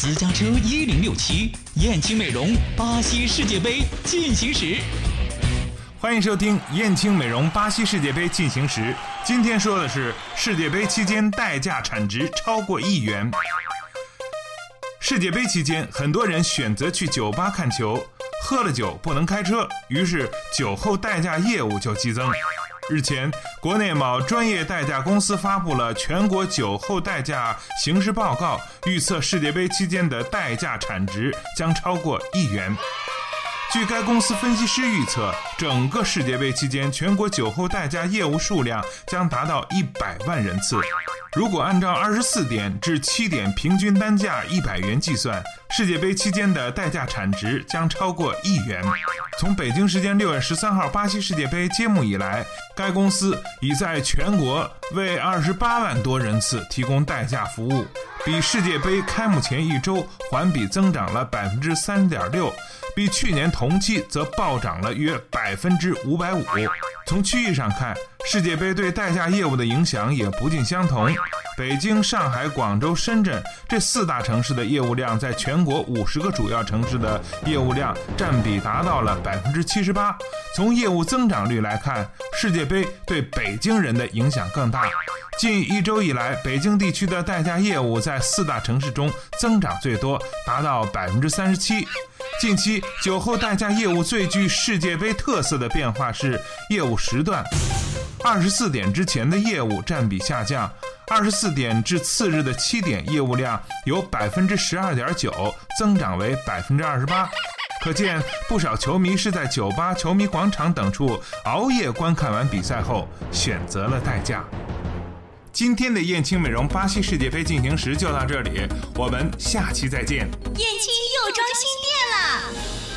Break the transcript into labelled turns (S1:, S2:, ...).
S1: 私家车一零六七，燕青美容巴西世界杯进行时。
S2: 欢迎收听燕青美容巴西世界杯进行时。今天说的是世界杯期间代驾产值超过亿元。世界杯期间，很多人选择去酒吧看球，喝了酒不能开车，于是酒后代驾业务就激增。日前，国内某专业代驾公司发布了全国酒后代驾形势报告，预测世界杯期间的代驾产值将超过亿元。据该公司分析师预测，整个世界杯期间，全国酒后代驾业务数量将达到一百万人次。如果按照二十四点至七点平均单价一百元计算，世界杯期间的代驾产值将超过亿元。从北京时间六月十三号巴西世界杯揭幕以来，该公司已在全国为二十八万多人次提供代驾服务，比世界杯开幕前一周环比增长了百分之三点六。比去年同期则暴涨了约百分之五百五。从区域上看，世界杯对代驾业务的影响也不尽相同。北京、上海、广州、深圳这四大城市的业务量，在全国五十个主要城市的业务量占比达到了百分之七十八。从业务增长率来看，世界杯对北京人的影响更大。近一周以来，北京地区的代驾业务在四大城市中增长最多，达到百分之三十七。近期酒后代驾业务最具世界杯特色的变化是业务时段，二十四点之前的业务占比下降，二十四点至次日的七点业务量由百分之十二点九增长为百分之二十八，可见不少球迷是在酒吧、球迷广场等处熬夜观看完比赛后选择了代驾。今天的燕青美容巴西世界杯进行时就到这里，我们下期再见。
S3: 燕青又装新店了，